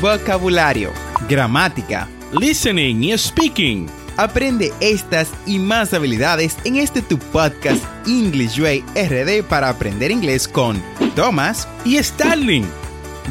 vocabulario, gramática, listening y speaking. Aprende estas y más habilidades en este tu podcast English Way RD para aprender inglés con Thomas y Starling.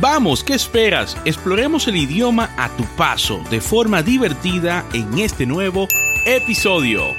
Vamos, ¿qué esperas? Exploremos el idioma a tu paso de forma divertida en este nuevo episodio.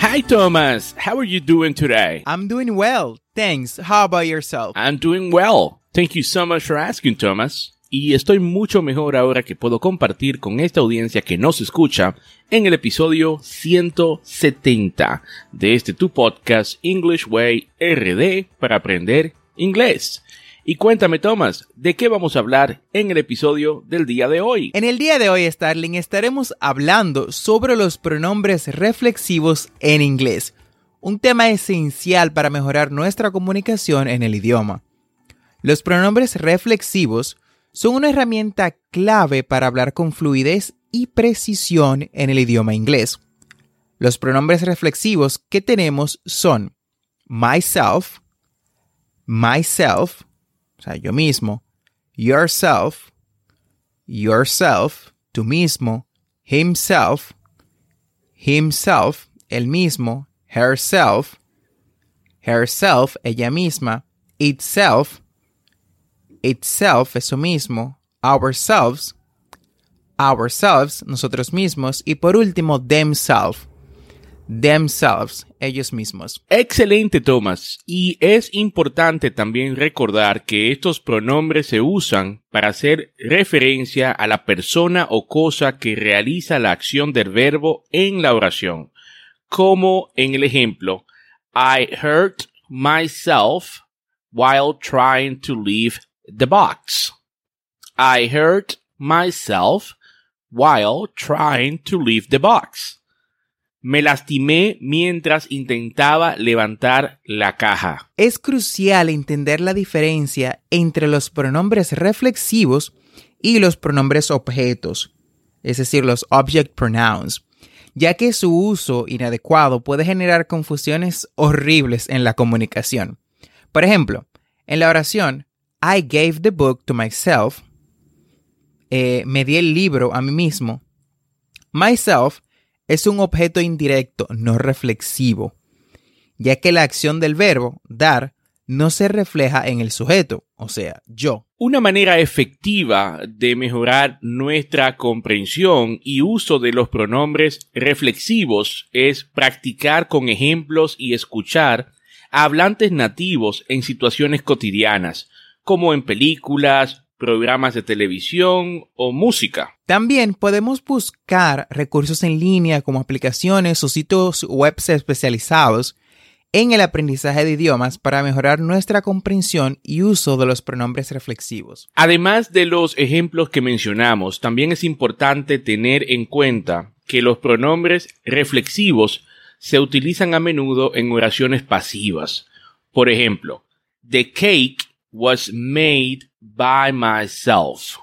Hi Thomas, how are you doing today? I'm doing well, thanks. How about yourself? I'm doing well. Thank you so much for asking, Thomas y estoy mucho mejor ahora que puedo compartir con esta audiencia que nos escucha en el episodio 170 de este tu podcast English Way RD para aprender inglés. Y cuéntame, Thomas, ¿de qué vamos a hablar en el episodio del día de hoy? En el día de hoy, Starling, estaremos hablando sobre los pronombres reflexivos en inglés, un tema esencial para mejorar nuestra comunicación en el idioma. Los pronombres reflexivos son una herramienta clave para hablar con fluidez y precisión en el idioma inglés. Los pronombres reflexivos que tenemos son myself, myself, o sea, yo mismo, yourself, yourself, tú mismo, himself, himself, el mismo, herself, herself, ella misma, itself, itself, eso mismo, ourselves, ourselves, nosotros mismos, y por último, themselves, themselves, ellos mismos. Excelente, Thomas. Y es importante también recordar que estos pronombres se usan para hacer referencia a la persona o cosa que realiza la acción del verbo en la oración, como en el ejemplo, I hurt myself while trying to leave the box. I hurt myself while trying to leave the box. Me lastimé mientras intentaba levantar la caja. Es crucial entender la diferencia entre los pronombres reflexivos y los pronombres objetos, es decir, los object pronouns, ya que su uso inadecuado puede generar confusiones horribles en la comunicación. Por ejemplo, en la oración I gave the book to myself. Eh, me di el libro a mí mismo. Myself es un objeto indirecto, no reflexivo, ya que la acción del verbo dar no se refleja en el sujeto, o sea, yo. Una manera efectiva de mejorar nuestra comprensión y uso de los pronombres reflexivos es practicar con ejemplos y escuchar a hablantes nativos en situaciones cotidianas, como en películas, programas de televisión o música. También podemos buscar recursos en línea como aplicaciones o sitios web especializados en el aprendizaje de idiomas para mejorar nuestra comprensión y uso de los pronombres reflexivos. Además de los ejemplos que mencionamos, también es importante tener en cuenta que los pronombres reflexivos se utilizan a menudo en oraciones pasivas. Por ejemplo, the cake was made by myself.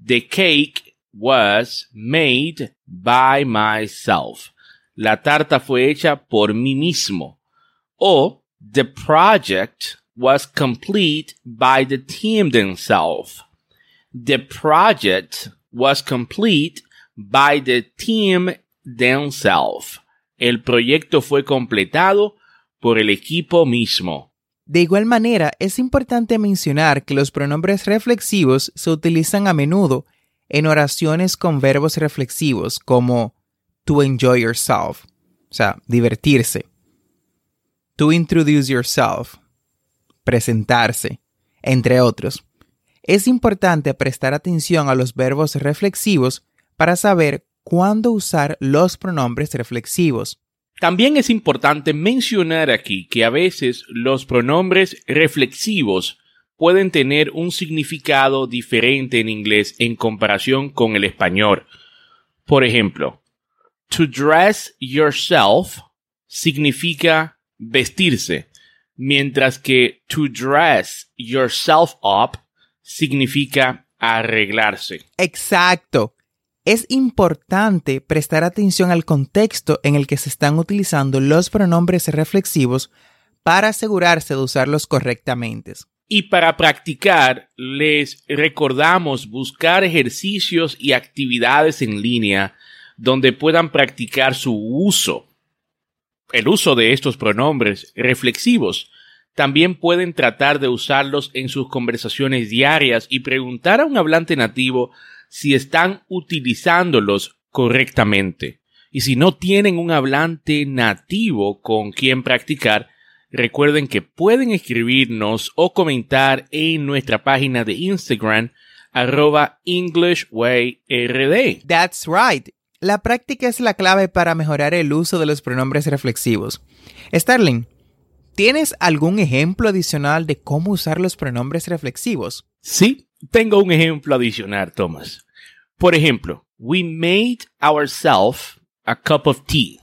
The cake was made by myself. La tarta fue hecha por mí mismo. O the project was complete by the team themselves. The project was complete by the team themselves. El proyecto fue completado por el equipo mismo. De igual manera, es importante mencionar que los pronombres reflexivos se utilizan a menudo en oraciones con verbos reflexivos como to enjoy yourself, o sea, divertirse, to introduce yourself, presentarse, entre otros. Es importante prestar atención a los verbos reflexivos para saber cuándo usar los pronombres reflexivos. También es importante mencionar aquí que a veces los pronombres reflexivos pueden tener un significado diferente en inglés en comparación con el español. Por ejemplo, to dress yourself significa vestirse, mientras que to dress yourself up significa arreglarse. Exacto es importante prestar atención al contexto en el que se están utilizando los pronombres reflexivos para asegurarse de usarlos correctamente. Y para practicar, les recordamos buscar ejercicios y actividades en línea donde puedan practicar su uso. El uso de estos pronombres reflexivos. También pueden tratar de usarlos en sus conversaciones diarias y preguntar a un hablante nativo si están utilizándolos correctamente. Y si no tienen un hablante nativo con quien practicar, recuerden que pueden escribirnos o comentar en nuestra página de Instagram arroba EnglishWayRD. That's right. La práctica es la clave para mejorar el uso de los pronombres reflexivos. Starling, ¿tienes algún ejemplo adicional de cómo usar los pronombres reflexivos? Sí, tengo un ejemplo adicional, Thomas. Por ejemplo, we made ourselves a cup of tea.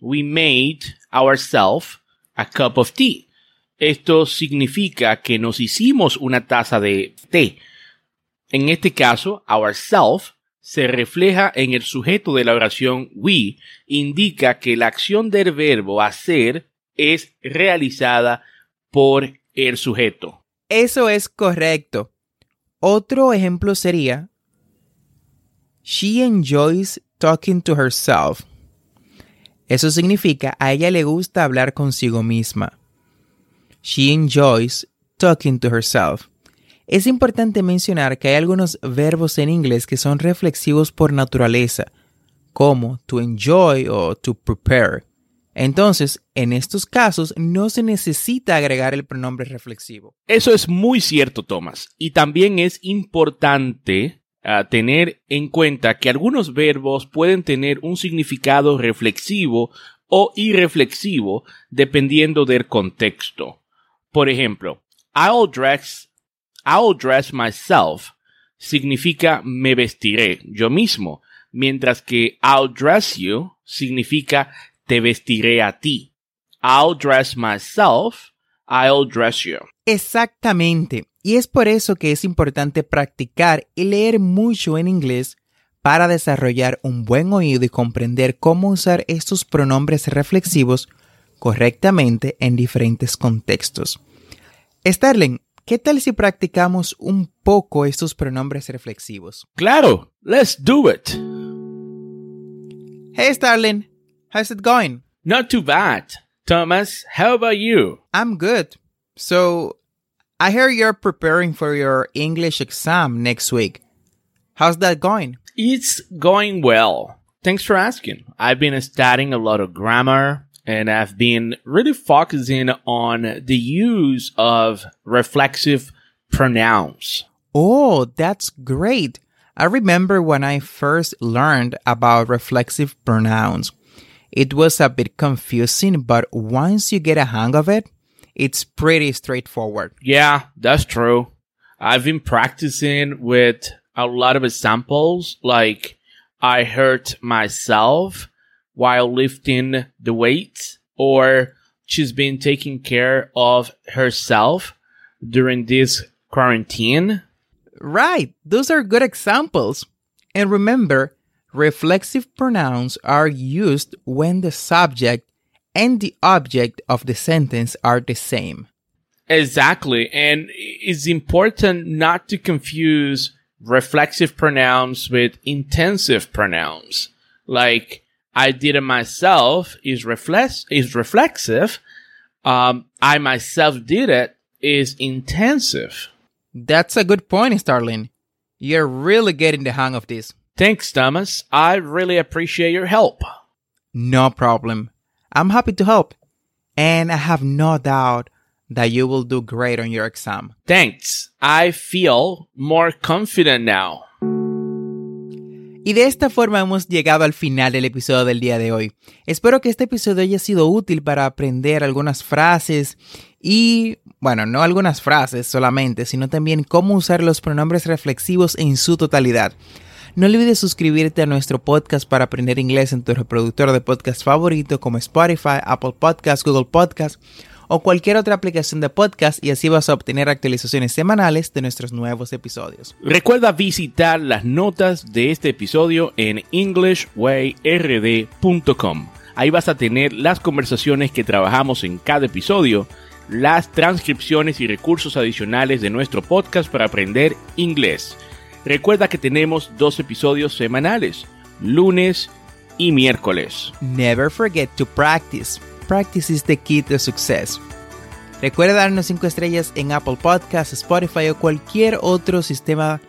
We made ourselves a cup of tea. Esto significa que nos hicimos una taza de té. En este caso, ourself se refleja en el sujeto de la oración we, indica que la acción del verbo hacer es realizada por el sujeto. Eso es correcto. Otro ejemplo sería She enjoys talking to herself. Eso significa a ella le gusta hablar consigo misma. She enjoys talking to herself. Es importante mencionar que hay algunos verbos en inglés que son reflexivos por naturaleza, como to enjoy o to prepare. Entonces, en estos casos no se necesita agregar el pronombre reflexivo. Eso es muy cierto, Thomas. Y también es importante a tener en cuenta que algunos verbos pueden tener un significado reflexivo o irreflexivo dependiendo del contexto. Por ejemplo, I'll dress, I'll dress myself significa me vestiré yo mismo, mientras que I'll dress you significa te vestiré a ti. I'll dress myself, I'll dress you. Exactamente. Y es por eso que es importante practicar y leer mucho en inglés para desarrollar un buen oído y comprender cómo usar estos pronombres reflexivos correctamente en diferentes contextos. Starling, ¿qué tal si practicamos un poco estos pronombres reflexivos? Claro, let's do it. Hey Starling, how's it going? Not too bad. Thomas, how about you? I'm good. So, I hear you're preparing for your English exam next week. How's that going? It's going well. Thanks for asking. I've been studying a lot of grammar and I've been really focusing on the use of reflexive pronouns. Oh, that's great. I remember when I first learned about reflexive pronouns. It was a bit confusing, but once you get a hang of it, it's pretty straightforward. Yeah, that's true. I've been practicing with a lot of examples, like I hurt myself while lifting the weights, or she's been taking care of herself during this quarantine. Right, those are good examples. And remember, reflexive pronouns are used when the subject and the object of the sentence are the same. Exactly. And it's important not to confuse reflexive pronouns with intensive pronouns. Like, I did it myself is reflex, is reflexive. Um, I myself did it is intensive. That's a good point, Starling. You're really getting the hang of this. Thanks, Thomas. I really appreciate your help. No problem. I'm happy to help. And I have no doubt that you will do great on your exam. Thanks. I feel more confident now. Y de esta forma hemos llegado al final del episodio del día de hoy. Espero que este episodio haya sido útil para aprender algunas frases y, bueno, no algunas frases solamente, sino también cómo usar los pronombres reflexivos en su totalidad. No olvides suscribirte a nuestro podcast para aprender inglés en tu reproductor de podcast favorito como Spotify, Apple Podcasts, Google Podcasts o cualquier otra aplicación de podcast y así vas a obtener actualizaciones semanales de nuestros nuevos episodios. Recuerda visitar las notas de este episodio en englishwayrd.com. Ahí vas a tener las conversaciones que trabajamos en cada episodio las transcripciones y recursos adicionales de nuestro podcast para aprender inglés. Recuerda que tenemos dos episodios semanales, lunes y miércoles. Never forget to practice. Practice is the key to success. Recuerda darnos 5 estrellas en Apple Podcasts, Spotify o cualquier otro sistema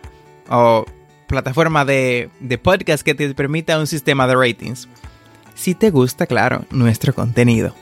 o plataforma de, de podcast que te permita un sistema de ratings. Si te gusta, claro, nuestro contenido.